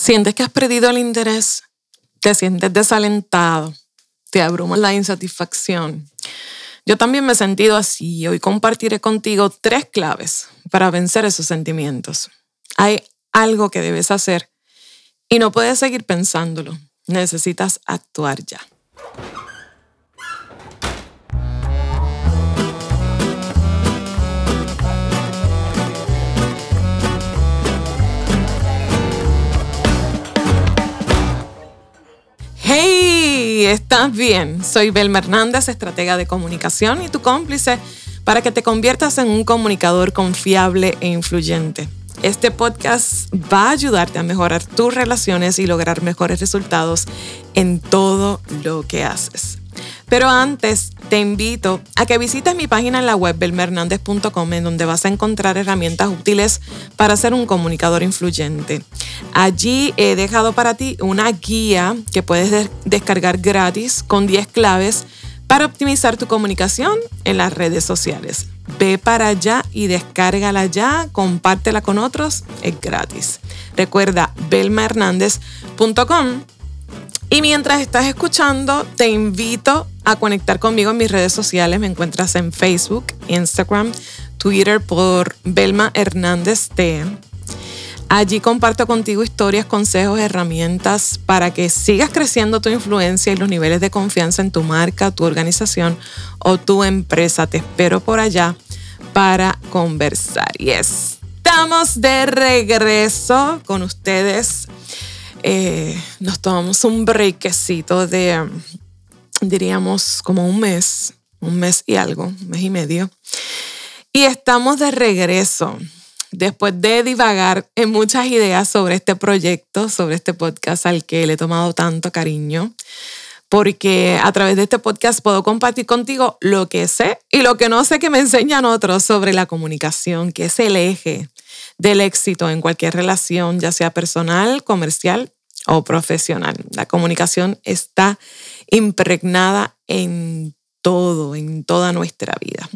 Sientes que has perdido el interés, te sientes desalentado, te abruma la insatisfacción. Yo también me he sentido así y hoy compartiré contigo tres claves para vencer esos sentimientos. Hay algo que debes hacer y no puedes seguir pensándolo. Necesitas actuar ya. ¿Estás bien? Soy Belma Hernández, estratega de comunicación y tu cómplice para que te conviertas en un comunicador confiable e influyente. Este podcast va a ayudarte a mejorar tus relaciones y lograr mejores resultados en todo lo que haces. Pero antes, te invito a que visites mi página en la web belmernandez.com en donde vas a encontrar herramientas útiles para ser un comunicador influyente. Allí he dejado para ti una guía que puedes descargar gratis con 10 claves para optimizar tu comunicación en las redes sociales. Ve para allá y descárgala ya, compártela con otros, es gratis. Recuerda belmahernandez.com y mientras estás escuchando, te invito a conectar conmigo en mis redes sociales. Me encuentras en Facebook, Instagram, Twitter por Belma Hernández T. Allí comparto contigo historias, consejos, herramientas para que sigas creciendo tu influencia y los niveles de confianza en tu marca, tu organización o tu empresa. Te espero por allá para conversar. Y estamos de regreso con ustedes eh, nos tomamos un breakcito de, diríamos, como un mes, un mes y algo, mes y medio. Y estamos de regreso después de divagar en muchas ideas sobre este proyecto, sobre este podcast al que le he tomado tanto cariño, porque a través de este podcast puedo compartir contigo lo que sé y lo que no sé que me enseñan otros sobre la comunicación, que es el eje del éxito en cualquier relación, ya sea personal, comercial o profesional. La comunicación está impregnada en todo, en toda nuestra vida.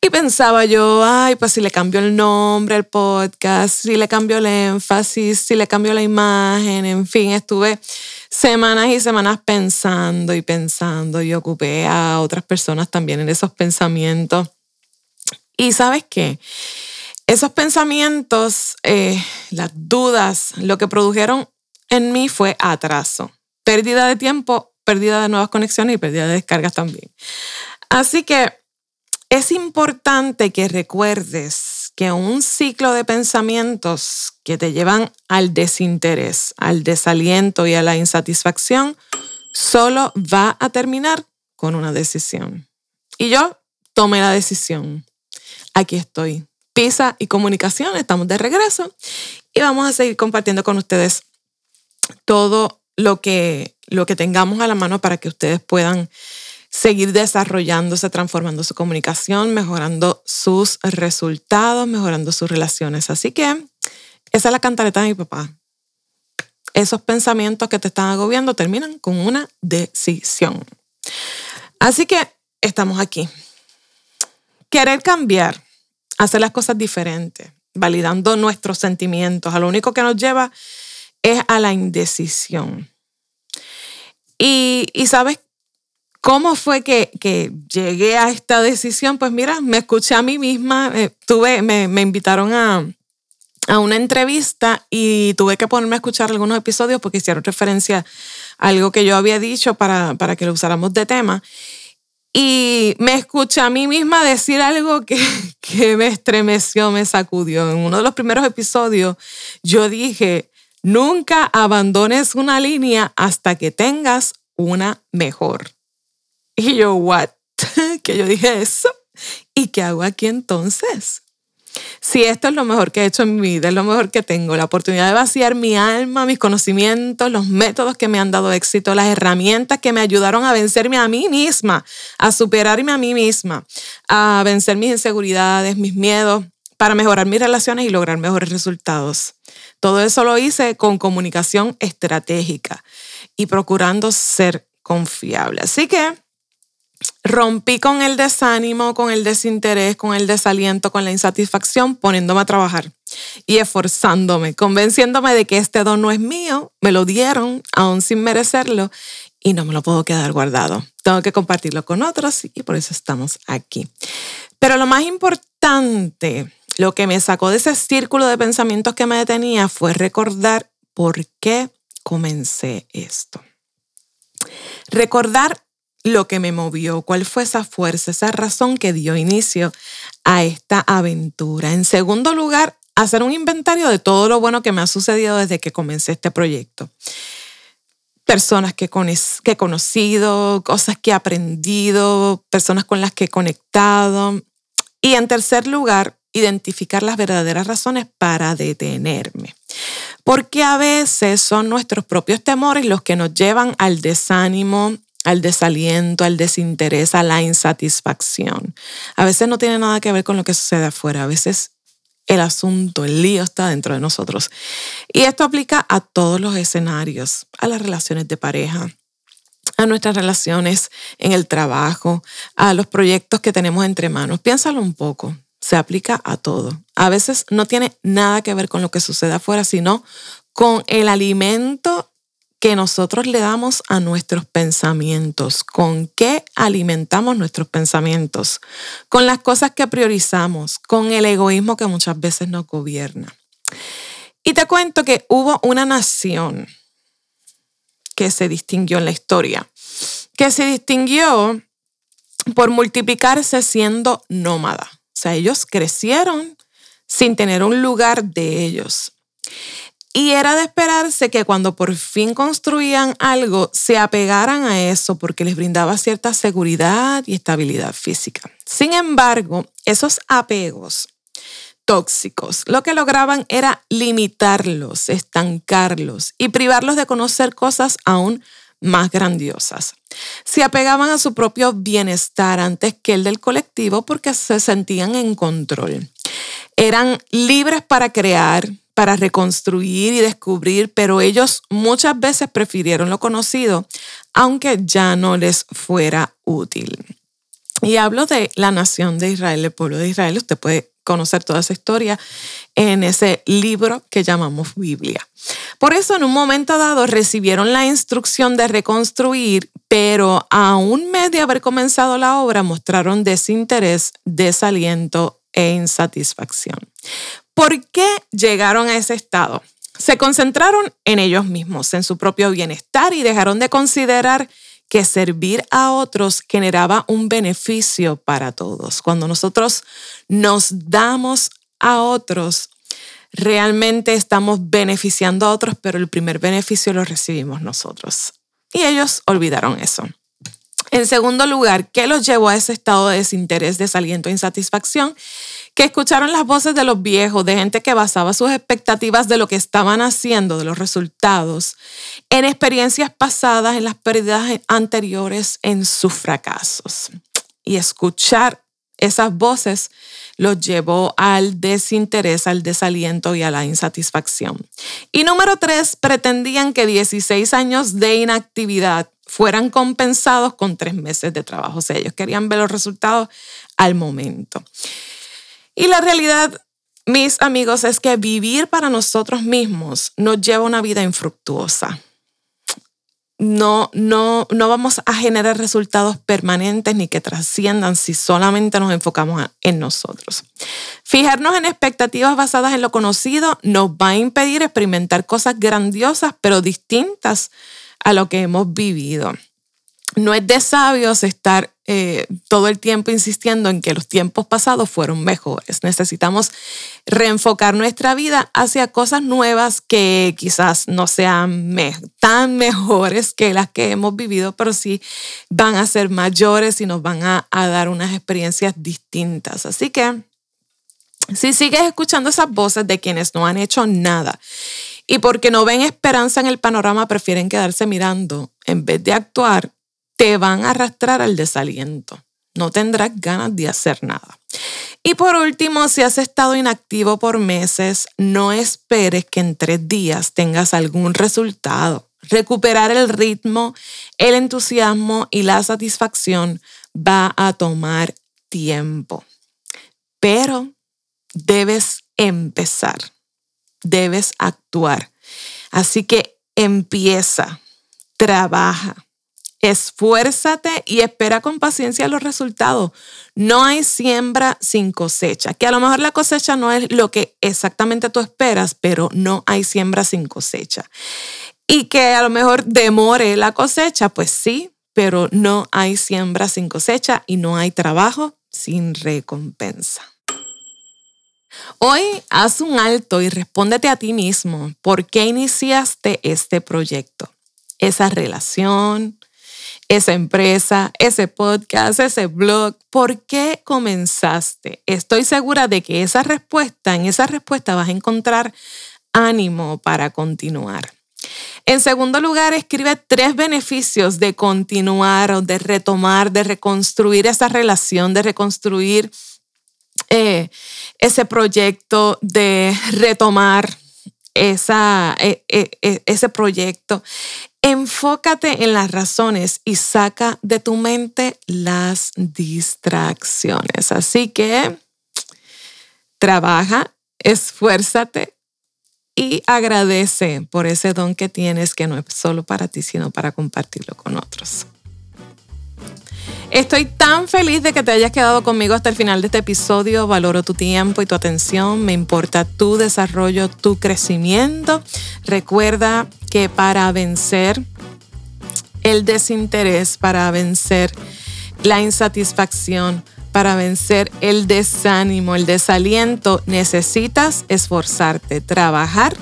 Y pensaba yo, ay, pues si le cambio el nombre al podcast, si le cambio el énfasis, si le cambio la imagen, en fin, estuve semanas y semanas pensando y pensando y ocupé a otras personas también en esos pensamientos. Y sabes qué? Esos pensamientos, eh, las dudas, lo que produjeron en mí fue atraso, pérdida de tiempo, pérdida de nuevas conexiones y pérdida de descargas también. Así que es importante que recuerdes que un ciclo de pensamientos que te llevan al desinterés, al desaliento y a la insatisfacción solo va a terminar con una decisión. Y yo tomé la decisión. Aquí estoy Pisa y Comunicación, estamos de regreso y vamos a seguir compartiendo con ustedes todo lo que, lo que tengamos a la mano para que ustedes puedan seguir desarrollándose, transformando su comunicación, mejorando sus resultados, mejorando sus relaciones. Así que esa es la cantareta de mi papá. Esos pensamientos que te están agobiando terminan con una decisión. Así que estamos aquí. Querer cambiar hacer las cosas diferentes, validando nuestros sentimientos. A lo único que nos lleva es a la indecisión. Y, sabes cómo fue que, llegué a esta decisión. Pues mira, me escuché a mí misma, eh, tuve, me, invitaron a, una entrevista y tuve que ponerme a escuchar algunos episodios porque hicieron referencia a algo que yo había dicho para, para que lo usáramos de tema. Y me escuché a mí misma decir algo que, que me estremeció, me sacudió. En uno de los primeros episodios yo dije, nunca abandones una línea hasta que tengas una mejor. Y yo, ¿what? que yo dije eso. ¿Y qué hago aquí entonces? si esto es lo mejor que he hecho en mi vida, es lo mejor que tengo, la oportunidad de vaciar mi alma, mis conocimientos, los métodos que me han dado éxito, las herramientas que me ayudaron a vencerme a mí misma, a superarme a mí misma, a vencer mis inseguridades, mis miedos, para mejorar mis relaciones y lograr mejores resultados. Todo eso lo hice con comunicación estratégica y procurando ser confiable. Así que rompí con el desánimo, con el desinterés, con el desaliento, con la insatisfacción, poniéndome a trabajar y esforzándome, convenciéndome de que este don no es mío, me lo dieron aún sin merecerlo y no me lo puedo quedar guardado. Tengo que compartirlo con otros y por eso estamos aquí. Pero lo más importante, lo que me sacó de ese círculo de pensamientos que me detenía fue recordar por qué comencé esto. Recordar lo que me movió, cuál fue esa fuerza, esa razón que dio inicio a esta aventura. En segundo lugar, hacer un inventario de todo lo bueno que me ha sucedido desde que comencé este proyecto. Personas que, que he conocido, cosas que he aprendido, personas con las que he conectado. Y en tercer lugar, identificar las verdaderas razones para detenerme. Porque a veces son nuestros propios temores los que nos llevan al desánimo, al desaliento, al desinterés, a la insatisfacción. A veces no tiene nada que ver con lo que sucede afuera, a veces el asunto, el lío está dentro de nosotros. Y esto aplica a todos los escenarios, a las relaciones de pareja, a nuestras relaciones en el trabajo, a los proyectos que tenemos entre manos. Piénsalo un poco, se aplica a todo. A veces no tiene nada que ver con lo que sucede afuera, sino con el alimento que nosotros le damos a nuestros pensamientos, con qué alimentamos nuestros pensamientos, con las cosas que priorizamos, con el egoísmo que muchas veces nos gobierna. Y te cuento que hubo una nación que se distinguió en la historia, que se distinguió por multiplicarse siendo nómada. Sea, ellos crecieron sin tener un lugar de ellos. Y era de esperarse que cuando por fin construían algo, se apegaran a eso porque les brindaba cierta seguridad y estabilidad física. Sin embargo, esos apegos tóxicos lo que lograban era limitarlos, estancarlos y privarlos de conocer cosas aún más grandiosas. Se apegaban a su propio bienestar antes que el del colectivo porque se sentían en control. Eran libres para crear, para reconstruir y descubrir, pero ellos muchas veces prefirieron lo conocido, aunque ya no les fuera útil. Y hablo de la nación de Israel, el pueblo de Israel. Usted puede conocer toda esa historia en ese libro que llamamos Biblia. Por eso en un momento dado recibieron la instrucción de reconstruir, pero a un mes de haber comenzado la obra mostraron desinterés, desaliento e insatisfacción. ¿Por qué llegaron a ese estado? Se concentraron en ellos mismos, en su propio bienestar y dejaron de considerar que servir a otros generaba un beneficio para todos. Cuando nosotros nos damos a otros, realmente estamos beneficiando a otros, pero el primer beneficio lo recibimos nosotros. Y ellos olvidaron eso. En segundo lugar, ¿qué los llevó a ese estado de desinterés, desaliento e insatisfacción? Que escucharon las voces de los viejos, de gente que basaba sus expectativas de lo que estaban haciendo, de los resultados, en experiencias pasadas, en las pérdidas anteriores, en sus fracasos. Y escuchar esas voces los llevó al desinterés, al desaliento y a la insatisfacción. Y número tres, pretendían que 16 años de inactividad fueran compensados con tres meses de trabajo. O sea, ellos querían ver los resultados al momento. Y la realidad, mis amigos, es que vivir para nosotros mismos nos lleva una vida infructuosa. No, no, no vamos a generar resultados permanentes ni que trasciendan si solamente nos enfocamos en nosotros. Fijarnos en expectativas basadas en lo conocido nos va a impedir experimentar cosas grandiosas pero distintas a lo que hemos vivido. No es de sabios estar eh, todo el tiempo insistiendo en que los tiempos pasados fueron mejores. Necesitamos reenfocar nuestra vida hacia cosas nuevas que quizás no sean tan mejores que las que hemos vivido, pero sí van a ser mayores y nos van a, a dar unas experiencias distintas. Así que si sigues escuchando esas voces de quienes no han hecho nada y porque no ven esperanza en el panorama, prefieren quedarse mirando en vez de actuar, te van a arrastrar al desaliento. No tendrás ganas de hacer nada. Y por último, si has estado inactivo por meses, no esperes que en tres días tengas algún resultado. Recuperar el ritmo, el entusiasmo y la satisfacción va a tomar tiempo, pero debes empezar, debes actuar. Así que empieza, trabaja, esfuérzate y espera con paciencia los resultados. No hay siembra sin cosecha, que a lo mejor la cosecha no es lo que exactamente tú esperas, pero no hay siembra sin cosecha. Y que a lo mejor demore la cosecha, pues sí, pero no hay siembra sin cosecha y no hay trabajo sin recompensa. Hoy haz un alto y respóndete a ti mismo por qué iniciaste este proyecto, esa relación, esa empresa, ese podcast, ese blog, ¿por qué comenzaste? Estoy segura de que esa respuesta, en esa respuesta vas a encontrar ánimo para continuar. En segundo lugar, escribe tres beneficios de continuar o de retomar, de reconstruir esa relación, de reconstruir eh, ese proyecto, de retomar esa, e, e, e, ese proyecto. Enfócate en las razones y saca de tu mente las distracciones. Así que trabaja, esfuérzate, y agradece por ese don que tienes que no es solo para ti, sino para compartirlo con otros. Estoy tan feliz de que te hayas quedado conmigo hasta el final de este episodio. Valoro tu tiempo y tu atención. Me importa tu desarrollo, tu crecimiento. Recuerda que para vencer el desinterés, para vencer la insatisfacción, para vencer el desánimo, el desaliento, necesitas esforzarte, trabajar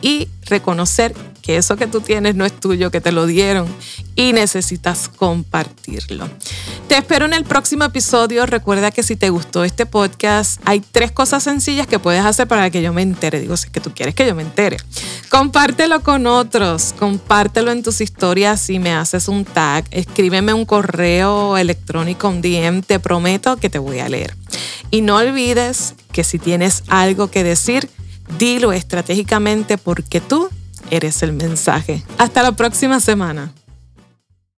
y reconocer que eso que tú tienes no es tuyo, que te lo dieron y necesitas compartirlo. Te espero en el próximo episodio. Recuerda que si te gustó este podcast, hay tres cosas sencillas que puedes hacer para que yo me entere. Digo, si es que tú quieres que yo me entere. Compártelo con otros, compártelo en tus historias si me haces un tag, escríbeme un correo electrónico, un DM, te prometo que te voy a leer. Y no olvides que si tienes algo que decir, dilo estratégicamente porque tú eres el mensaje. Hasta la próxima semana.